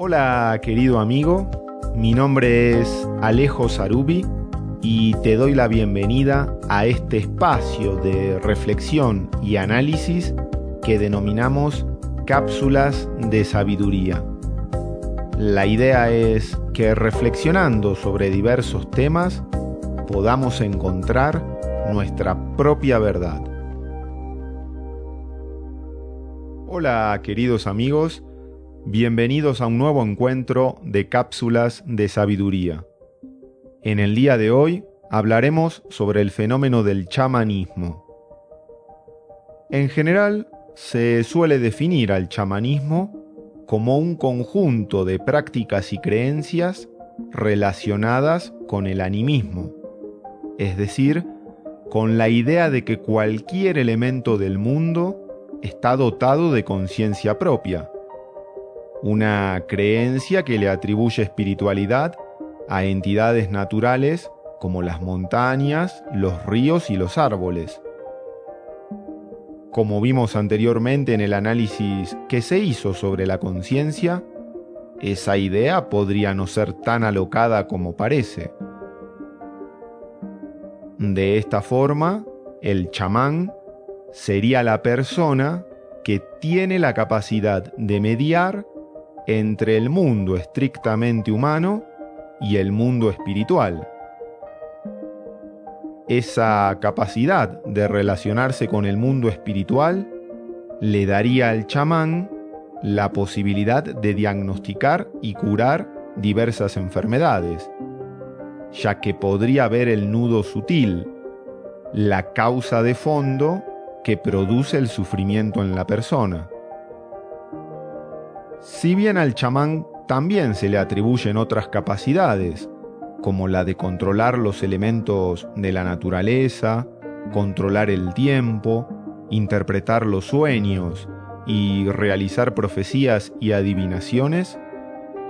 Hola, querido amigo. Mi nombre es Alejo Sarubi y te doy la bienvenida a este espacio de reflexión y análisis que denominamos cápsulas de sabiduría. La idea es que reflexionando sobre diversos temas podamos encontrar nuestra propia verdad. Hola queridos amigos, bienvenidos a un nuevo encuentro de cápsulas de sabiduría. En el día de hoy hablaremos sobre el fenómeno del chamanismo. En general, se suele definir al chamanismo como un conjunto de prácticas y creencias relacionadas con el animismo, es decir, con la idea de que cualquier elemento del mundo está dotado de conciencia propia, una creencia que le atribuye espiritualidad a entidades naturales como las montañas, los ríos y los árboles. Como vimos anteriormente en el análisis que se hizo sobre la conciencia, esa idea podría no ser tan alocada como parece. De esta forma, el chamán sería la persona que tiene la capacidad de mediar entre el mundo estrictamente humano y el mundo espiritual. Esa capacidad de relacionarse con el mundo espiritual le daría al chamán la posibilidad de diagnosticar y curar diversas enfermedades, ya que podría ver el nudo sutil, la causa de fondo que produce el sufrimiento en la persona. Si bien al chamán también se le atribuyen otras capacidades, como la de controlar los elementos de la naturaleza, controlar el tiempo, interpretar los sueños y realizar profecías y adivinaciones,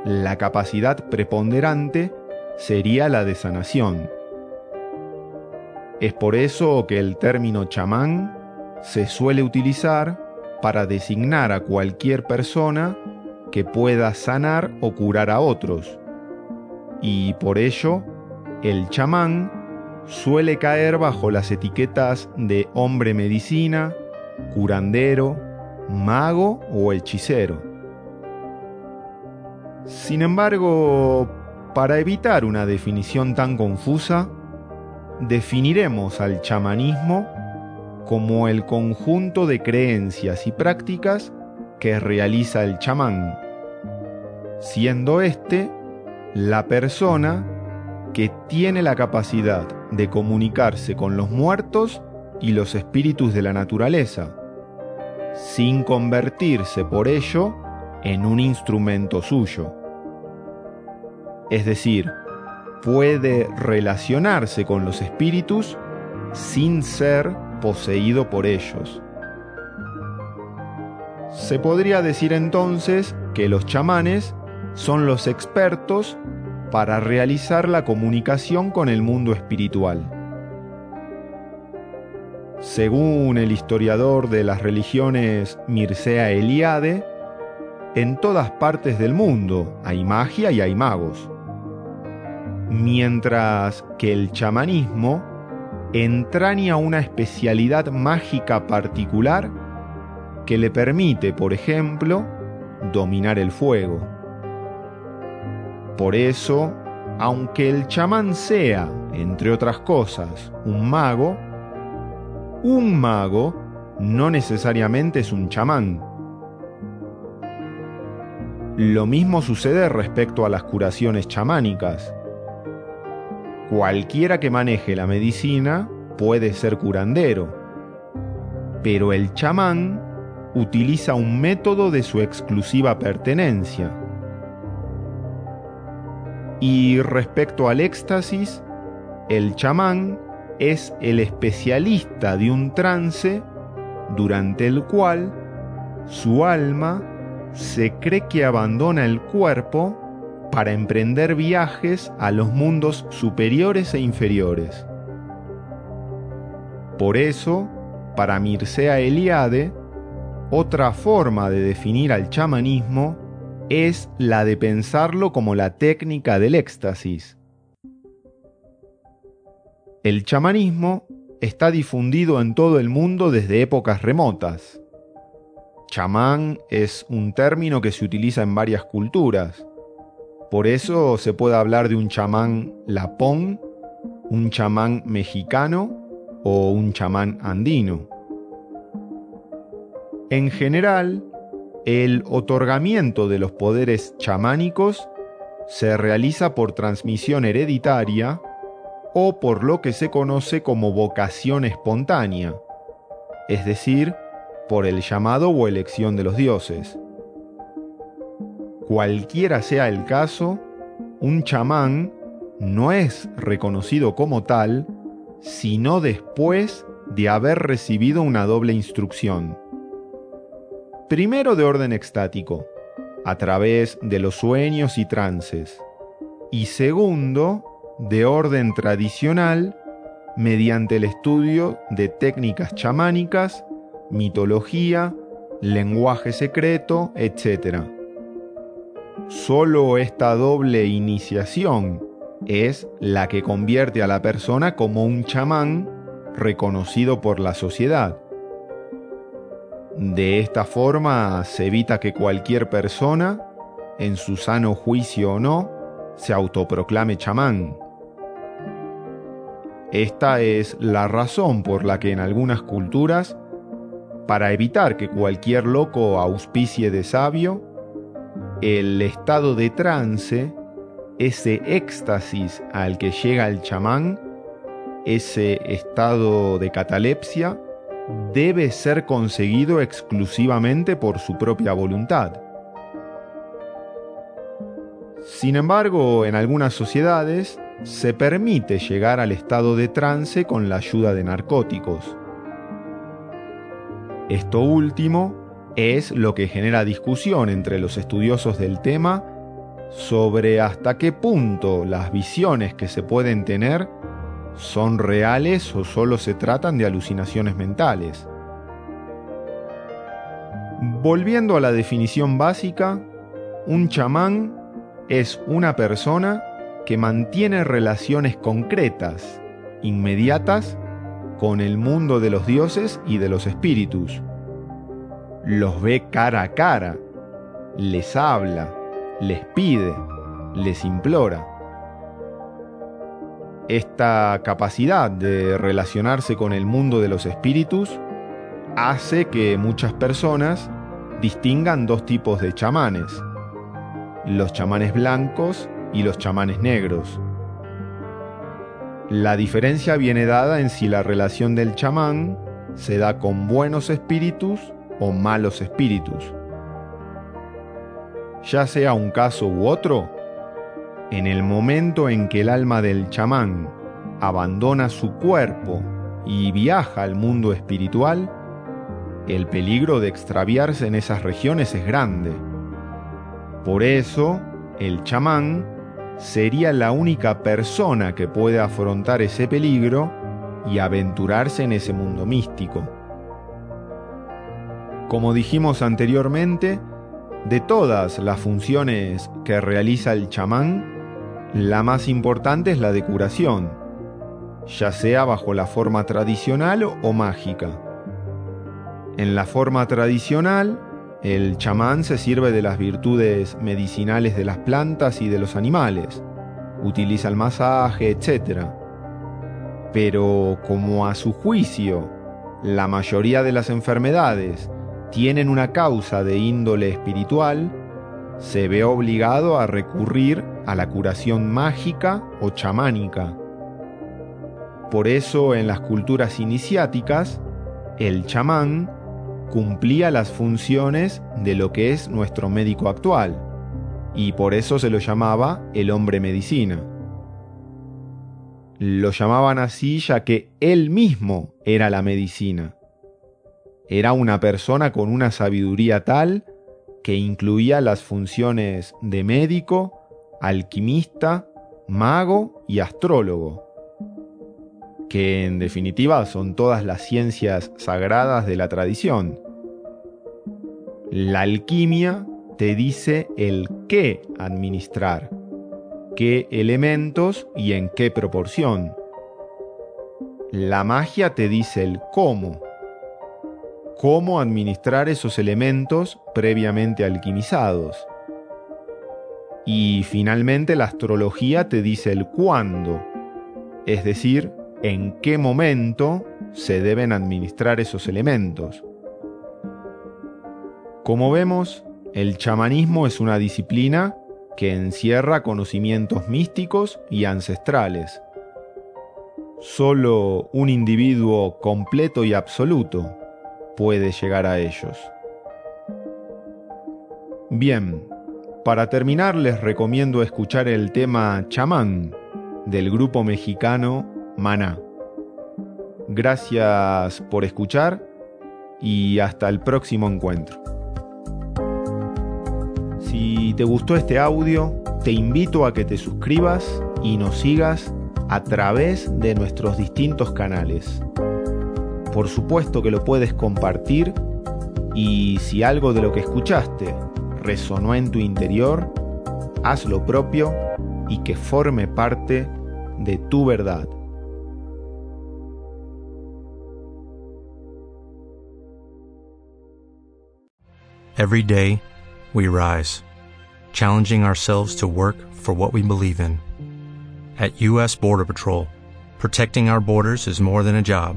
la capacidad preponderante sería la de sanación. Es por eso que el término chamán se suele utilizar para designar a cualquier persona pueda sanar o curar a otros. Y por ello, el chamán suele caer bajo las etiquetas de hombre medicina, curandero, mago o hechicero. Sin embargo, para evitar una definición tan confusa, definiremos al chamanismo como el conjunto de creencias y prácticas que realiza el chamán, siendo éste la persona que tiene la capacidad de comunicarse con los muertos y los espíritus de la naturaleza, sin convertirse por ello en un instrumento suyo. Es decir, puede relacionarse con los espíritus sin ser poseído por ellos. Se podría decir entonces que los chamanes son los expertos para realizar la comunicación con el mundo espiritual. Según el historiador de las religiones Mircea Eliade, en todas partes del mundo hay magia y hay magos. Mientras que el chamanismo entraña una especialidad mágica particular que le permite, por ejemplo, dominar el fuego. Por eso, aunque el chamán sea, entre otras cosas, un mago, un mago no necesariamente es un chamán. Lo mismo sucede respecto a las curaciones chamánicas. Cualquiera que maneje la medicina puede ser curandero, pero el chamán utiliza un método de su exclusiva pertenencia, Y respecto al éxtasis, el chamán es el especialista de un trance durante el cual su alma se cree que abandona el cuerpo para emprender viajes a los mundos superiores e inferiores. Por eso, para Mircea Eliade, otra forma de definir al chamanismo es la de pensarlo como la técnica del éxtasis. El chamanismo está difundido en todo el mundo desde épocas remotas. Chamán es un término que se utiliza en varias culturas. Por eso se puede hablar de un chamán lapón, un chamán mexicano o un chamán andino. En general, el otorgamiento de los poderes chamánicos se realiza por transmisión hereditaria o por lo que se conoce como vocación espontánea, es decir, por el llamado o elección de los dioses. Cualquiera sea el caso, un chamán no es reconocido como tal, sino después de haber recibido una doble instrucción. Primero de orden extático, a través de los sueños y trances. Y segundo, de orden tradicional, mediante el estudio de técnicas chamánicas, mitología, lenguaje secreto, etc. Solo esta doble iniciación es la que convierte a la persona como un chamán reconocido por la sociedad. De esta forma se evita que cualquier persona, en su sano juicio o no, se autoproclame chamán. Esta es la razón por la que en algunas culturas, para evitar que cualquier loco auspicie de sabio, el estado de trance, ese éxtasis al que llega el chamán, ese estado de catalepsia, debe ser conseguido exclusivamente por su propia voluntad. Sin embargo, en algunas sociedades se permite llegar al estado de trance con la ayuda de narcóticos. Esto último es lo que genera discusión entre los estudiosos del tema sobre hasta qué punto las visiones que se pueden tener son reales o solo se tratan de alucinaciones mentales. Volviendo a la definición básica, un chamán es una persona que mantiene relaciones concretas, inmediatas, con el mundo de los dioses y de los espíritus. Los ve cara a cara, les habla, les pide, les implora. Esta capacidad de relacionarse con el mundo de los espíritus hace que muchas personas distingan dos tipos de chamanes, los chamanes blancos y los chamanes negros. La diferencia viene dada en si la relación del chamán se da con buenos espíritus o malos espíritus. Ya sea un caso u otro, en el momento en que el alma del chamán abandona su cuerpo y viaja al mundo espiritual, el peligro de extraviarse en esas regiones es grande. Por eso, el chamán sería la única persona que puede afrontar ese peligro y aventurarse en ese mundo místico. Como dijimos anteriormente, de todas las funciones que realiza el chamán, la más importante es la de curación, ya sea bajo la forma tradicional o mágica. En la forma tradicional, el chamán se sirve de las virtudes medicinales de las plantas y de los animales, utiliza el masaje, etc. Pero como a su juicio, la mayoría de las enfermedades tienen una causa de índole espiritual, se ve obligado a recurrir a la curación mágica o chamánica. Por eso en las culturas iniciáticas, el chamán cumplía las funciones de lo que es nuestro médico actual, y por eso se lo llamaba el hombre medicina. Lo llamaban así ya que él mismo era la medicina. Era una persona con una sabiduría tal que incluía las funciones de médico, alquimista, mago y astrólogo, que en definitiva son todas las ciencias sagradas de la tradición. La alquimia te dice el qué administrar, qué elementos y en qué proporción. La magia te dice el cómo, cómo administrar esos elementos previamente alquimizados. Y finalmente la astrología te dice el cuándo, es decir, en qué momento se deben administrar esos elementos. Como vemos, el chamanismo es una disciplina que encierra conocimientos místicos y ancestrales. Solo un individuo completo y absoluto puede llegar a ellos. Bien, para terminar les recomiendo escuchar el tema Chamán del grupo mexicano Maná. Gracias por escuchar y hasta el próximo encuentro. Si te gustó este audio, te invito a que te suscribas y nos sigas a través de nuestros distintos canales por supuesto que lo puedes compartir y si algo de lo que escuchaste resonó en tu interior, haz lo propio y que forme parte de tu verdad. Every day, we rise, challenging ourselves to work for what we believe in. At U.S. Border Patrol, protecting our borders is more than a job.